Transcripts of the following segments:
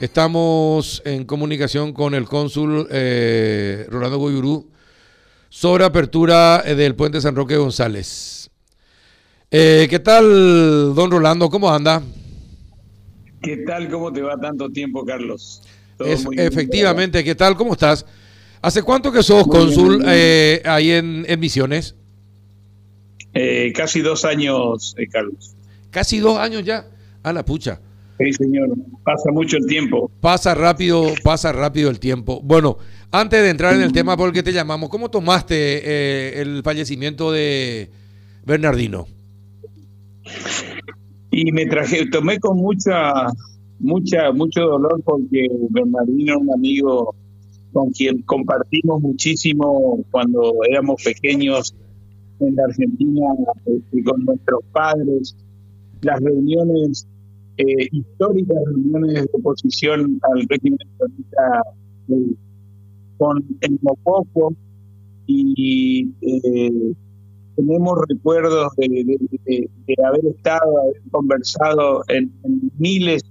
Estamos en comunicación con el cónsul eh, Rolando Goyurú sobre apertura eh, del puente San Roque González. Eh, ¿Qué tal, don Rolando? ¿Cómo anda? ¿Qué tal? ¿Cómo te va tanto tiempo, Carlos? efectivamente, ¿qué tal? ¿Cómo estás? ¿Hace cuánto que sos cónsul ahí en, Misiones? casi dos años, Carlos. Casi dos años ya. A la pucha. Sí, señor. Pasa mucho el tiempo. Pasa rápido, pasa rápido el tiempo. Bueno, antes de entrar en el tema por el que te llamamos, ¿cómo tomaste eh, el fallecimiento de Bernardino? Y me traje, tomé con mucha, mucha, mucho dolor porque Bernardino es un amigo con quien compartimos muchísimo cuando éramos pequeños en la Argentina este, con nuestros padres, las reuniones eh, históricas reuniones de oposición al régimen eh, con el Mopoco y eh, tenemos recuerdos de, haber estado, haber conversado en, miles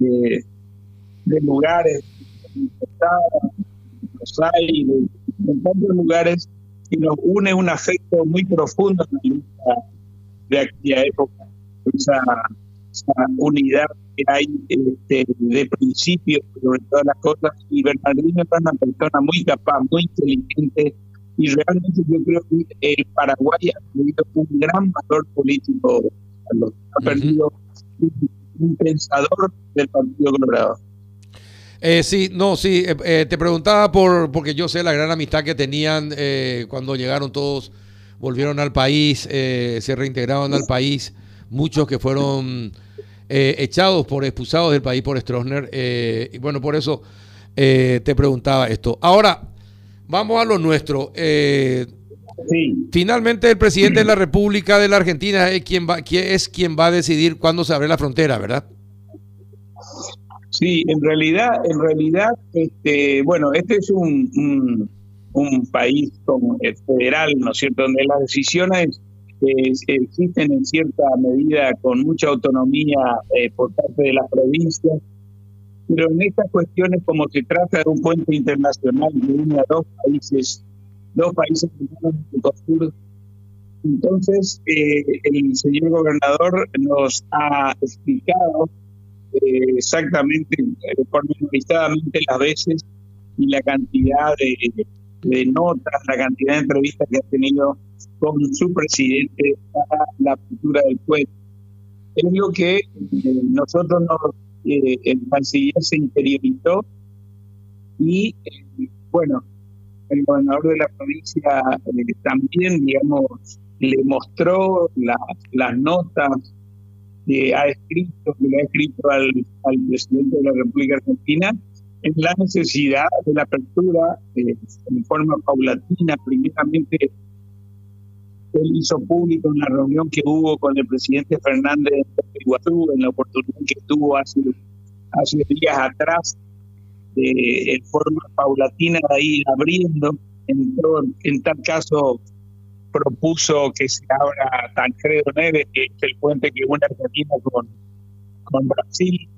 de lugares, en Buenos Aires, en tantos lugares, y nos une un afecto muy profundo en la lucha de aquella época, esa esa unidad que hay este, de principio sobre todas las cosas. Y Bernardino es una persona muy capaz, muy inteligente, y realmente yo creo que el Paraguay ha tenido un gran valor político. Ha perdido un, pensador del Partido Colorado. Eh, sí, no, sí, eh, eh, te preguntaba por porque yo sé la gran amistad que tenían eh, cuando llegaron todos, volvieron al país, se reintegraron al país muchos que fueron eh, echados por, expulsados del país por Stroessner. Eh, y bueno, por eso eh, te preguntaba esto. Ahora, vamos a lo nuestro. Finalmente el presidente de la República de la Argentina es quien va, es quien va a decidir cuándo se abre la frontera, ¿verdad? Sí, en realidad, en realidad, este, bueno, este es un, un, país como federal, ¿no es cierto?, donde las decisiones existen en cierta medida con mucha autonomía eh, por parte de las provincias, pero en estas cuestiones, como se trata de un puente internacional que une a dos países, dos países sur, entonces eh, el señor gobernador nos ha explicado eh, exactamente, pormenorizadamente las veces y la cantidad de, de notas, la cantidad de entrevistas que ha tenido con su presidente para la apertura del puente. Es lo que eh, nosotros nos, eh, el canciller se interiorizó y, eh, bueno, el gobernador de la provincia también, digamos, le mostró las notas que ha escrito, que le ha escrito al, al presidente de la República Argentina en la necesidad de la apertura en forma paulatina, primeramente él hizo público en la reunión que hubo con el presidente Fernández de Iguazú, en la oportunidad que tuvo hace, hace días atrás, eh, en forma paulatina de ir abriendo. En, en tal caso, propuso que se abra Tancredo Neves, que es el puente que une Argentina con, con Brasil,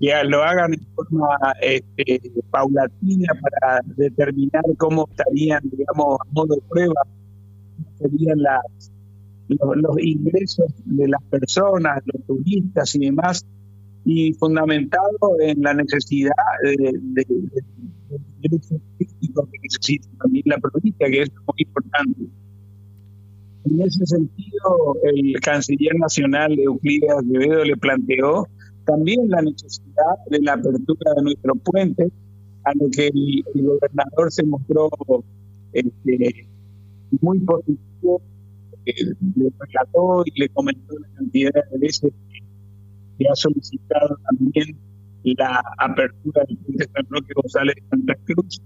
que lo hagan en forma este, paulatina para determinar cómo estarían, digamos, a modo de prueba serían las, los, ingresos de las personas, los turistas y demás, y fundamentado en la necesidad de, ingresos turísticos que necesita también la provincia, que es muy importante. En ese sentido, el canciller nacional Euclides Acevedo le planteó también la necesidad de la apertura de nuestro puente, a lo que el, gobernador se mostró este, muy positivo, le relató y le comentó la cantidad de veces que, ha solicitado también la apertura del puente San Roque González de Santa Cruz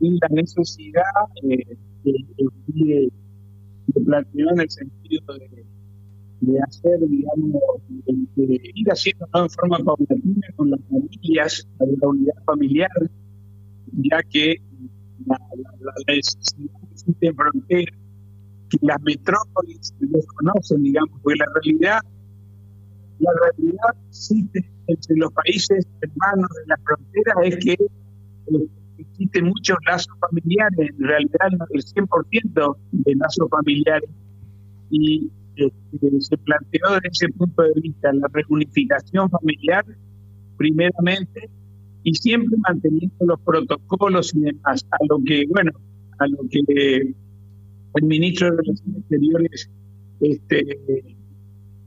y la necesidad eh, que, planteó en el sentido de, de hacer, digamos, de, ir haciendo en forma paulatina con las familias, la unidad familiar, ya que la, la, la necesidad existen fronteras las metrópolis desconocen, digamos, porque la realidad la realidad existe entre los países hermanos de la frontera es que eh, existen muchos lazos familiares, en realidad el 100% de lazos familiares, y este, se planteó desde ese punto de vista la reunificación familiar, primeramente, y siempre manteniendo los protocolos y demás, a lo que, bueno, a lo que el ministro de Relaciones Exteriores este,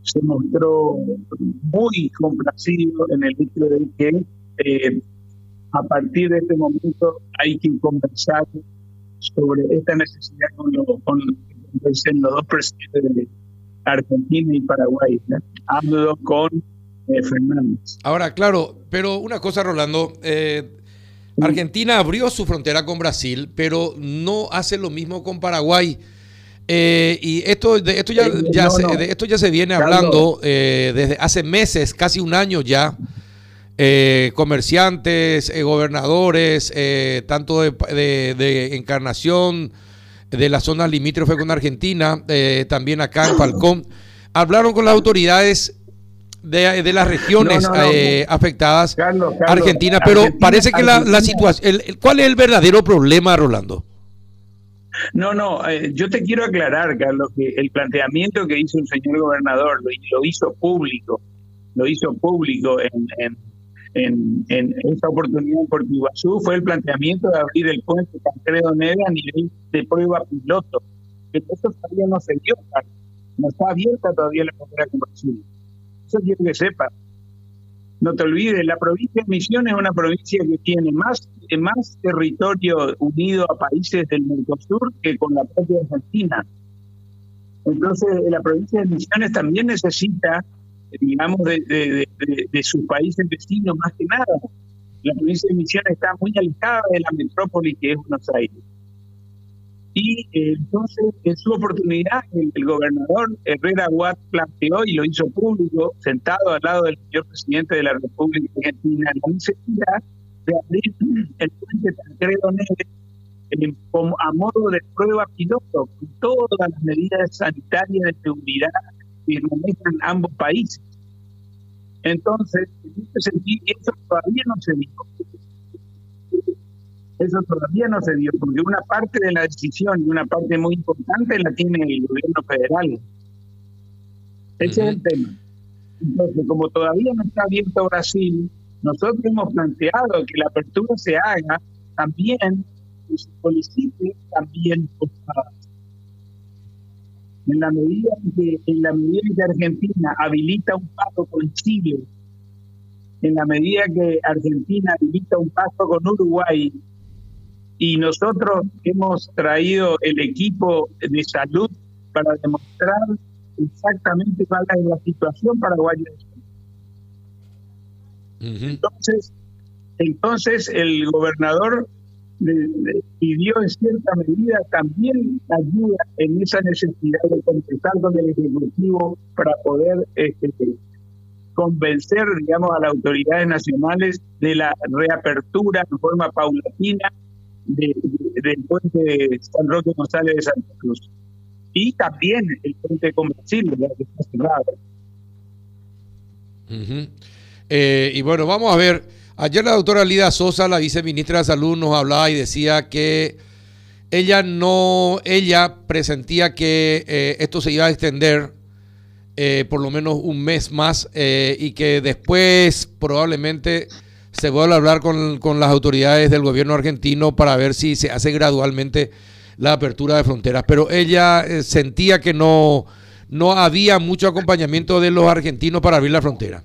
se mostró muy complacido en el hecho de que eh, a partir de este momento hay que conversar sobre esta necesidad con, con, los dos presidentes de Argentina y Paraguay. Hablo con eh, Fernández. Ahora, claro, pero una cosa, Rolando. Eh, Argentina abrió su frontera con Brasil, pero no hace lo mismo con Paraguay. Eh, y esto, de esto ya, ya se, de esto ya se viene hablando eh, desde hace meses, casi un año ya. Eh, comerciantes, gobernadores, tanto de, Encarnación, de la zona limítrofe con Argentina, también acá en Falcón, hablaron con las autoridades de, las regiones afectadas, Argentina, pero parece que la, la situación, ¿cuál es el verdadero problema, Rolando? No, no, eh, yo te quiero aclarar, Carlos, que el planteamiento que hizo el señor gobernador lo, hizo público, lo hizo público en, en, en, en esta oportunidad en Puerto fue el planteamiento de abrir el puente Tancredo Neda a nivel de prueba piloto. Eso todavía no se dio, Carlos. No está abierta todavía la frontera con Brasil. Eso quiero que sepa. No te olvides, la provincia de Misiones es una provincia que tiene más, más territorio unido a países del Mercosur que con la propia Argentina. Entonces, la provincia de Misiones también necesita, digamos, de, de sus países vecinos más que nada. La provincia de Misiones está muy alejada de la metrópoli que es Buenos Aires. Y eh, entonces, en su oportunidad, el, gobernador Herrera Watt planteó y lo hizo público, sentado al lado del señor presidente de la República Argentina, la necesidad de abrir el puente Tancredo Neves como a modo de prueba piloto, con todas las medidas sanitarias de seguridad que manejan ambos países. Entonces, en este sentido, eso todavía no se dijo. Eso todavía no se dio, porque una parte de la decisión y una parte muy importante la tiene el gobierno federal. Ese es el tema. Entonces, como todavía no está abierto Brasil, nosotros hemos planteado que la apertura se haga también, y se solicite también en la medida que en la medida que Argentina habilita un paso con Chile, en la medida que Argentina habilita un paso con Uruguay, y nosotros hemos traído el equipo de salud para demostrar exactamente cuál es la situación paraguaya. Entonces, entonces el gobernador pidió en cierta medida también ayuda en esa necesidad de contestar con el Ejecutivo para poder este, convencer, digamos, a las autoridades nacionales de la reapertura en forma paulatina de, del puente San Roque González de Santa Cruz. Y también el puente con Brasil, que está cerrado. Eh, y bueno, vamos a ver. Ayer la doctora Lida Sosa, la viceministra de Salud, nos hablaba y decía que ella no, ella presentía que eh, esto se iba a extender eh, por lo menos un mes más y que después probablemente se vuelve a hablar con, con, las autoridades del gobierno argentino para ver si se hace gradualmente la apertura de fronteras. Pero ella eh, sentía que no, no había mucho acompañamiento de los argentinos para abrir la frontera.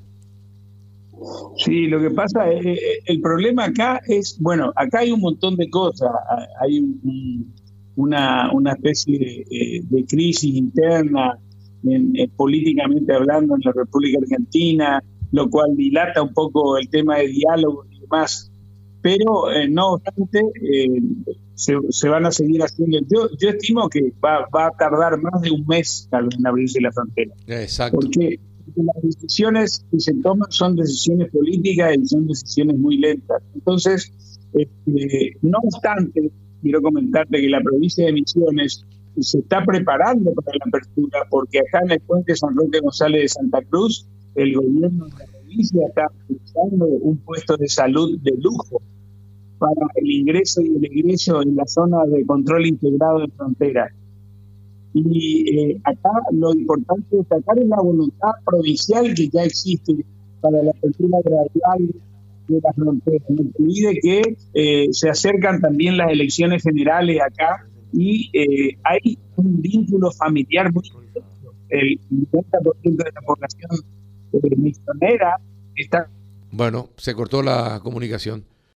Sí, lo que pasa es, eh, el problema acá es, bueno, acá hay un montón de cosas, hay una, una especie de, eh, crisis interna políticamente hablando en la República Argentina, lo cual dilata un poco el tema de diálogo y demás. Pero eh, no obstante, eh, se, van a seguir haciendo. Yo, yo estimo que va, va a tardar más de un mes tal vez en abrirse la frontera. Exacto. Porque las decisiones que se toman son decisiones políticas y son decisiones muy lentas. Entonces, este, no obstante, quiero comentarte que la provincia de Misiones se está preparando para la apertura, porque acá en el puente San Roque González de Santa Cruz el gobierno de la provincia está utilizando un puesto de salud de lujo para el ingreso y el egreso en la zona de control integrado de fronteras. Y eh, acá lo importante es destacar es la voluntad provincial que ya existe para la apertura gradual de las fronteras. No olvide que eh, se acercan también las elecciones generales acá y eh, hay un vínculo familiar muy El 90% de la población está... Bueno, se cortó la comunicación.